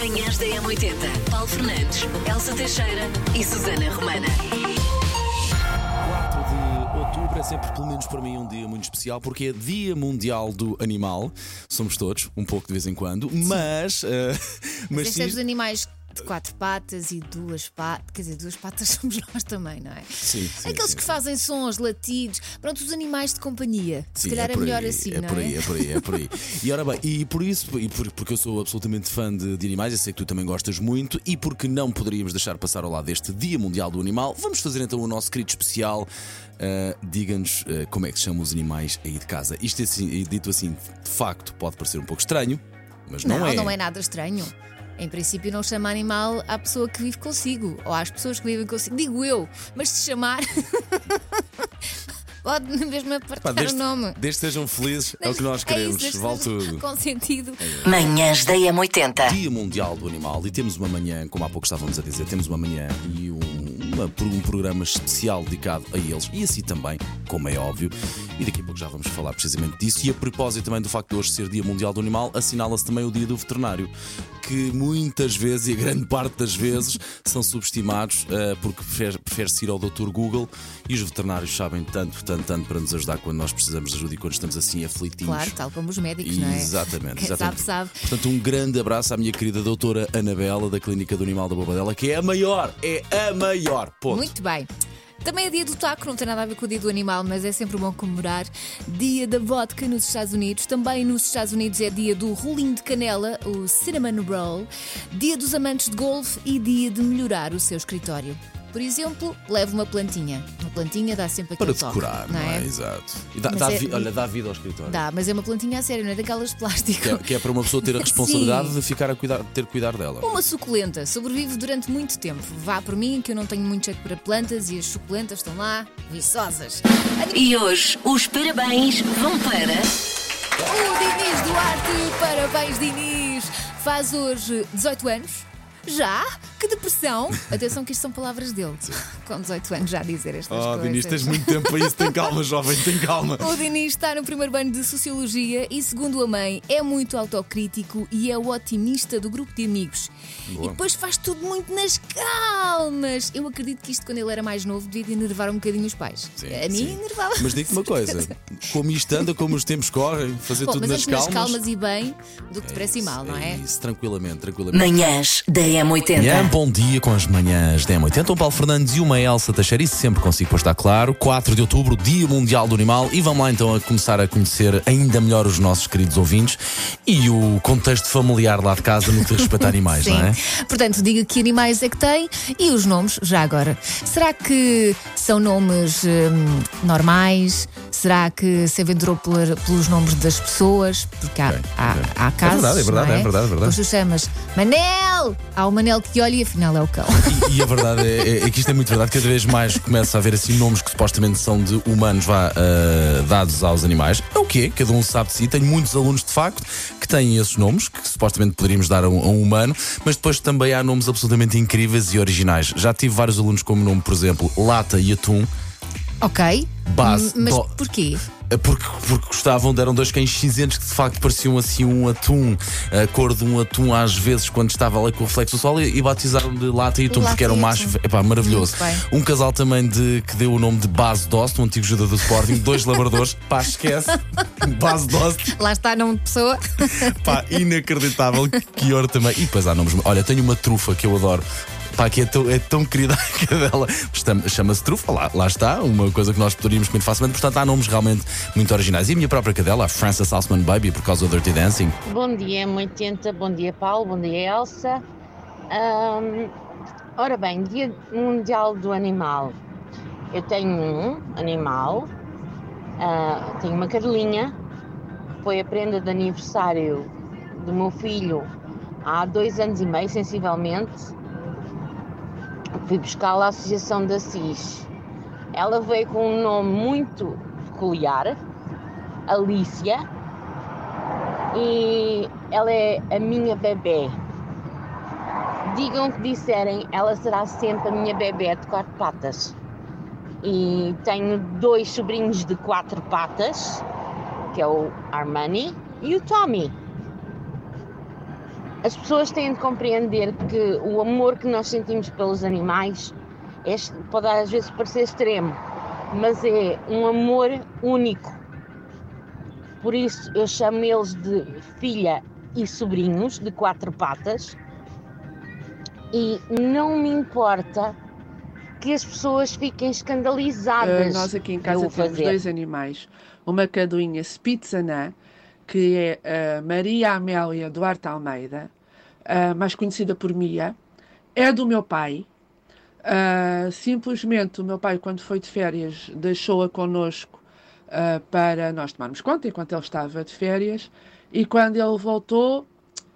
Manhãs da M80. Paulo Fernandes, Elsa Teixeira e Susana Romana. 4 de outubro é sempre, pelo menos para mim, um dia muito especial porque é Dia Mundial do Animal. Somos todos, um pouco de vez em quando, mas. eh, mas é isto- dos animais de quatro patas e duas patas. Quer dizer, duas patas somos nós também, não é? Sim, sim, Aqueles sim, que sim. fazem sons, latidos. Pronto, os animais de companhia. Se Sim, calhar é, por melhor aí, assim, é não por é? aí, é por aí, é por aí. E ora bem, e por isso, e por- porque eu sou absolutamente fã de, de animais, eu sei que tu também gostas muito, e porque não poderíamos deixar passar ao lado deste Dia Mundial do Animal, vamos fazer então o nosso querido especial. Ah, Diga-nos ah, como é que se chamam os animais aí de casa. Isto, assim, dito assim, de facto, pode parecer um pouco estranho, mas não, Não, é. não é nada estranho. Em princípio, não chama animal à pessoa que vive consigo ou às pessoas que vivem consigo. Digo eu, mas se chamar. Pode mesmo Pá, apartar desde, o nome. desde que sejam felizes, é o que nós queremos. É isso, vale tudo. Com sentido. Manhãs da M80. Dia Mundial do Animal e temos uma manhã, como há pouco estávamos a dizer, temos uma manhã e um, uma- um programa especial dedicado a eles e assim também, como é óbvio. E daqui a pouco já vamos falar precisamente disso. E a propósito também do facto de hoje ser Dia Mundial do Animal, assinala-se também o Dia do Veterinário, que muitas vezes e a grande parte das vezes são subestimados eh, porque prefere- prefere-se ir ao Dr. Google e os veterinários sabem tanto, tanto, tanto para nos ajudar quando nós precisamos de ajuda e quando estamos assim aflitinhos. Claro, tal como os médicos, não é? Exatamente, Quem exatamente. sabe, sabe. Portanto, um grande abraço à minha querida doutora Anabela, da Clínica do Animal da Bobadela, que é a maior, é a maior. Ponto. Muito bem. Também é dia do taco, não tem nada a ver com o dia do animal, mas é sempre bom comemorar. Dia da vodka nos Estados Unidos. Também nos Estados Unidos é dia do rolinho de canela, o cinnamon roll. Dia dos amantes de golfe e dia de melhorar o seu escritório. Por exemplo, leve uma plantinha. Uma plantinha dá sempre Para aquele toque, decorar, não é? é? Exato. E dá, Mas dá é- vi- Olha, dá vida ao escritório. Dá, mas é uma plantinha a sério, não é daquelas de plástico. Que é, que é para uma pessoa ter a responsabilidade Sim. de ficar a cuidar, ter que cuidar dela. Uma suculenta sobrevive durante muito tempo. Vá por mim, que eu não tenho muito jeito para plantas e as suculentas estão lá, viçosas. E hoje os parabéns vão para. O Dinis Duarte, parabéns Dinis! Faz hoje 18 anos. Já? Que depressão! Atenção que isto são palavras dele. Com 18 anos já a dizer estas Oh, coisas. Dinis, tens muito tempo para isso. Tem calma, jovem, tem calma. O Dinis está no primeiro ano de Sociologia e, segundo a mãe, é muito autocrítico e é o otimista do grupo de amigos. Boa. E depois faz tudo muito nas calmas. Eu acredito que isto, quando ele era mais novo, devia de enervar um bocadinho os pais. Sim, a mim sim. enervava. Mas digo-te uma coisa: como isto anda, como os tempos correm, fazer Bom, tudo mas nas calmas. nas calmas e bem do que depressa e mal, não é? Isso, tranquilamente, tranquilamente. Manhãs da Manhã, M80. bom dia com as manhãs da M80. Um Paulo Fernandes e uma Elsa Teixeira, isso sempre consigo para estar claro. 4 de outubro, Dia Mundial do Animal. E vamos lá então a começar a conhecer ainda melhor os nossos queridos ouvintes e o contexto familiar lá de casa no que respeita a animais, Sim. não é? Portanto, diga que animais é que tem e os nomes, já agora. Será que são nomes hum, normais? Será que se aventurou pelos nomes das pessoas? Porque há, Ok, há, há casos. verdade, é verdade, não é verdade, é verdade. Tu chamas Manel! Há o Manel que olha e afinal é o cão. E, e a verdade é, é- é que isto é muito verdade. Cada vez mais começa a haver assim nomes que supostamente são de humanos vá, ah, dados aos animais. É o quê? Cada um sabe de si. Tenho muitos alunos de facto que têm esses nomes que supostamente poderíamos dar a um, a um humano, mas depois também há nomes absolutamente incríveis e originais. Já tive vários alunos como nome, por exemplo, Lata e Atum. Ok? Base Mas do- porquê? Porque, porque gostavam, deram dois cães cinzentos que de facto pareciam assim um atum, a cor de um atum às vezes quando estava ali com o reflexo do sol e, e batizaram de lata e atum Lata porque era um e macho. atum. Epá, maravilhoso. Muito. Um casal também de, que deu o nome de Base Dost, um antigo jogador do Sporting, dois labradores. Pá, esquece. Base Dost, Lá está, nome de pessoa. pá, inacreditável. Que hora também. E depois há nomes. Olha, tenho uma trufa que eu adoro. Pá, que é tão, é tão querida a cadela. Chama- Chama-se trufa, lá, lá está, uma coisa que nós poderíamos comer facilmente. Portanto, há nomes realmente muito originais. E a minha própria cadela, a Frances Salzman Baby, por causa do Dirty Dancing. Bom dia, M80, bom dia, Paulo, bom dia, Elsa. Ahm, ora bem, Dia Mundial do Animal. Eu tenho um animal, ah, tenho uma cadelinha, foi a prenda de aniversário do meu filho há dois anos e meio, sensivelmente. Fui buscá-la à Associação da CIS. Ela veio com um nome muito peculiar, Alicia, e ela é a minha bebê. Digam o que disserem, ela será sempre a minha bebê de quatro patas. E tenho dois sobrinhos de quatro patas, que é o Armani e o Tommy. As pessoas têm de compreender que o amor que nós sentimos pelos animais é, pode às vezes parecer extremo, mas é um amor único. Por isso eu chamo eles de filha e sobrinhos de quatro patas e não me importa que as pessoas fiquem escandalizadas. Uh, nós aqui em casa temos fazer. dois animais. Uma caduinha Spitzanã, que é a Maria Amélia Duarte Almeida, uh, mais conhecida por Mia. É do meu pai. Uh, simplesmente o meu pai, quando foi de férias, deixou-a connosco para nós tomarmos conta enquanto ele estava de férias. E quando ele voltou,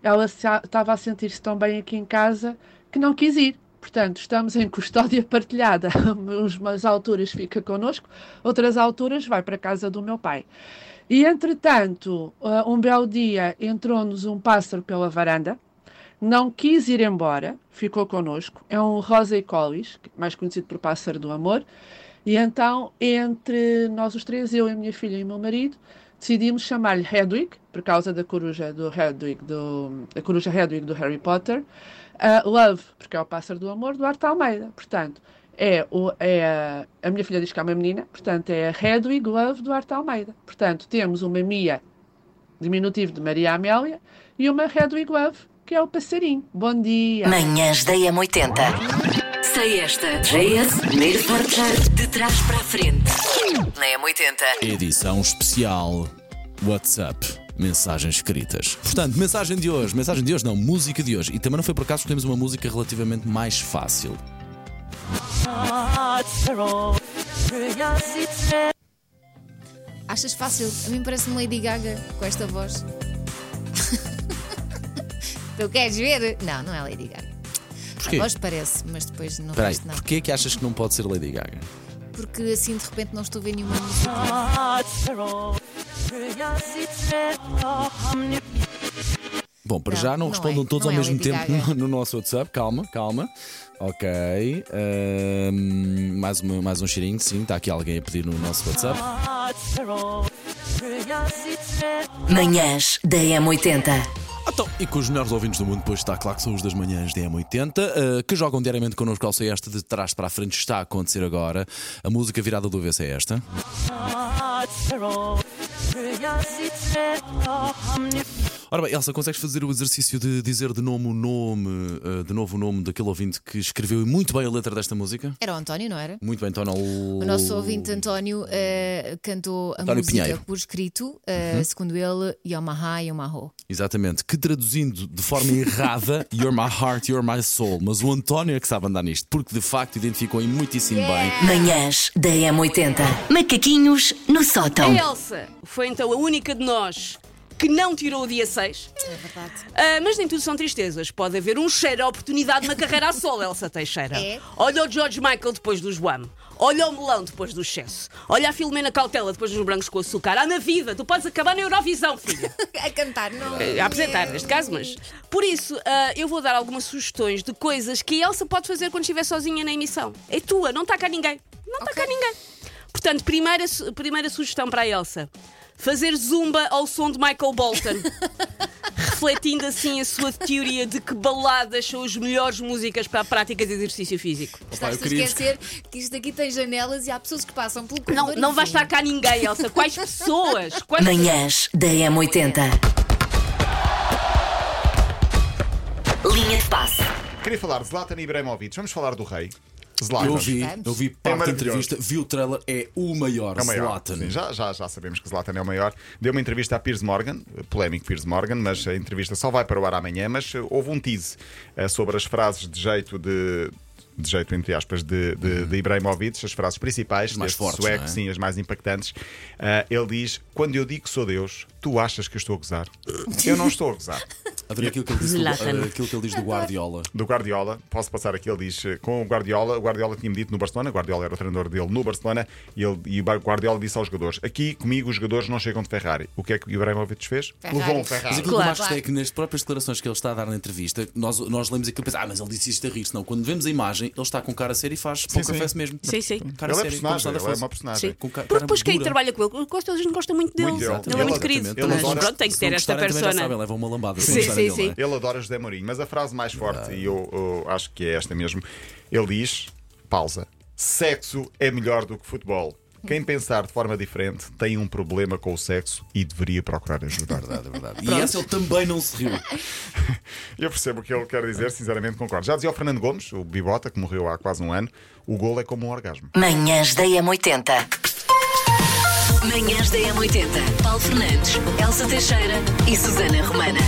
ela estava a sentir-se tão bem aqui em casa que não quis ir. Portanto, estamos em custódia partilhada. Umas alturas fica connosco, outras alturas vai para a casa do meu pai. E, entretanto, uh, um belo dia entrou-nos um pássaro pela varanda, não quis ir embora, ficou connosco. É um rosa e colis, mais conhecido por pássaro do amor. E então, entre nós os três, eu, a minha filha e o meu marido, decidimos chamar-lhe Hedwig, por causa da coruja do Hedwig, do, a coruja Hedwig do Harry Potter. Uh, Love, porque é o pássaro do amor, do Arte Almeida. Portanto, é, o, é a, minha filha diz que é uma menina, portanto, é a Hedwig Love do Arte Almeida. Portanto, temos uma Mia, diminutivo de Maria Amélia, e uma Hedwig Love, que é o passarinho. Bom dia! Manhãs da M80. Sei esta. JS, primeiro forjar de trás para a frente. Na M80. Edição especial WhatsApp. Mensagens escritas. Portanto, mensagem de hoje. Mensagem de hoje, não, música de hoje. E também não foi por acaso que temos uma música relativamente mais fácil. Achas fácil? A mim parece-me Lady Gaga com esta voz. tu queres ver? Não, não é Lady Gaga. Porquê? A voz parece, mas depois não Espera aí, gosto nada. porquê é que achas que não pode ser Lady Gaga? Porque assim de repente não estou a ver nenhuma música. Bom, para Não, já não, não respondam é. todos Não ao é mesmo tempo no, no nosso WhatsApp. Calma, calma. Ok. ahm, mais, uma, mais um cheirinho, sim. Está aqui alguém a pedir no nosso WhatsApp. Manhãs da M80. Ah, Então, e com os melhores ouvintes do mundo, pois está claro que são os das manhãs da M80, eh, que jogam diariamente connosco ao sei esta de trás para a frente, está a acontecer agora. A música virada do avesso é esta. Ora bem, Elsa, consegues fazer o exercício de dizer de novo o nome, eh, de novo o nome daquele ouvinte que escreveu muito bem a letra desta música? Era o António, não era? Muito bem, Tono. O nosso ouvinte António eh, cantou a António música Pinheiro. Uhum. por escrito, eh, segundo ele, Yomaha Yomaho. Exatamente, que traduzindo de forma errada, You're my heart, you're my soul. Mas o António é que sabe andar nisto, porque de facto identificou-me muitíssimo bem. Manhãs da M80. Macaquinhos no sótão. A Elsa foi então a única de nós que não tirou o dia 6. É verdade. Ah, mas nem tudo são tristezas. Pode haver um cheiro a oportunidade na carreira a solo, Elsa Teixeira. É? Olha o George Michael depois do Joam. Olha o melão depois do excesso. Olha a Filomena Cautela depois dos brancos com açúcar. Há na vida, tu podes acabar na Eurovisão, filha. A cantar, não. a apresentar, neste caso, mas. Por isso, ah, eu vou dar algumas sugestões de coisas que a Elsa pode fazer quando estiver sozinha na emissão. É tua, não está cá ninguém. Não está Ok. cá ninguém. Portanto, primeira, primeira sugestão para a Elsa: fazer zumba ao som de Michael Bolton. Refletindo assim a sua teoria de que baladas são as melhores músicas para a prática de exercício físico. Estás a esquecer que isto aqui tem janelas e há pessoas que passam pelo Não, corredor não e vai estar cá ninguém, Elsa. Quais pessoas? Quais... Manhãs da M80. Linha de passe. Queria falar de Zlatan Ibrahimovic. Vamos falar do rei. Zlatan. Eu vi, eu vi parte da maravilhoso. entrevista, vi o trailer, é o maior, É o maior. Zlatan. Sim, já, já, já sabemos que Zlatan é o maior. Deu uma entrevista a Piers Morgan, polémico Piers Morgan, mas a entrevista só vai para o ar amanhã. Mas eh, houve um tease eh, sobre as frases de jeito de. De jeito, entre aspas, de, de, de Ibrahimovic, as frases principais, As mais fortes, sueco, é? sim, as mais impactantes. Ah, ele diz: Quando eu digo que sou Deus, tu achas que eu estou a gozar? Eu não estou a gozar. Adorei aquilo que ele disse do, eh, aquilo que ele diz do Guardiola. do Guardiola, posso passar aqui, ele diz eh, com o Guardiola, o Guardiola tinha-me dito no Barcelona, o Guardiola era o treinador dele no Barcelona, e, ele, e o Guardiola disse aos jogadores: aqui comigo os jogadores não chegam de Ferrari. O que é que o Ibrahimovic fez? Ferrari. Levou um Mas Ferrari. aquilo que Claro. eu mais gostei é que nas próprias declarações que ele está a dar na entrevista, nós, nós lemos aquilo e pensamos, ah, mas ele disse isto a rir. Não, quando vemos a imagem, ele está com cara séria e faz Sim, sim. face mesmo. Sim, sim. Cara Ele é séria, se personagem, nada ele é uma personagem. Sim. Com ca- Porque cara depois quem trabalha com ele, gosta, a gente gosta muito dele. Muito. Ele é muito querido. Mas pronto, tem que ter esta persona. sabem, levam uma lambada. Sim, sim, Sim, ele, sim. é? Ele adora José Mourinho, mas a frase mais forte, e eu, eu acho que é esta mesmo, ele diz: pausa, sexo é melhor do que futebol. Quem pensar de forma diferente tem um problema com o sexo e deveria procurar ajuda. Verdade, é verdade. E essa ele também não se riu. Eu percebo o que ele quer dizer, sinceramente concordo. Já dizia o Fernando Gomes, o Bibota, que morreu há quase um ano, o gol é como um orgasmo. Manhãs da M80. Manhãs da M80. Paulo Fernandes, Elsa Teixeira e Susana Romana.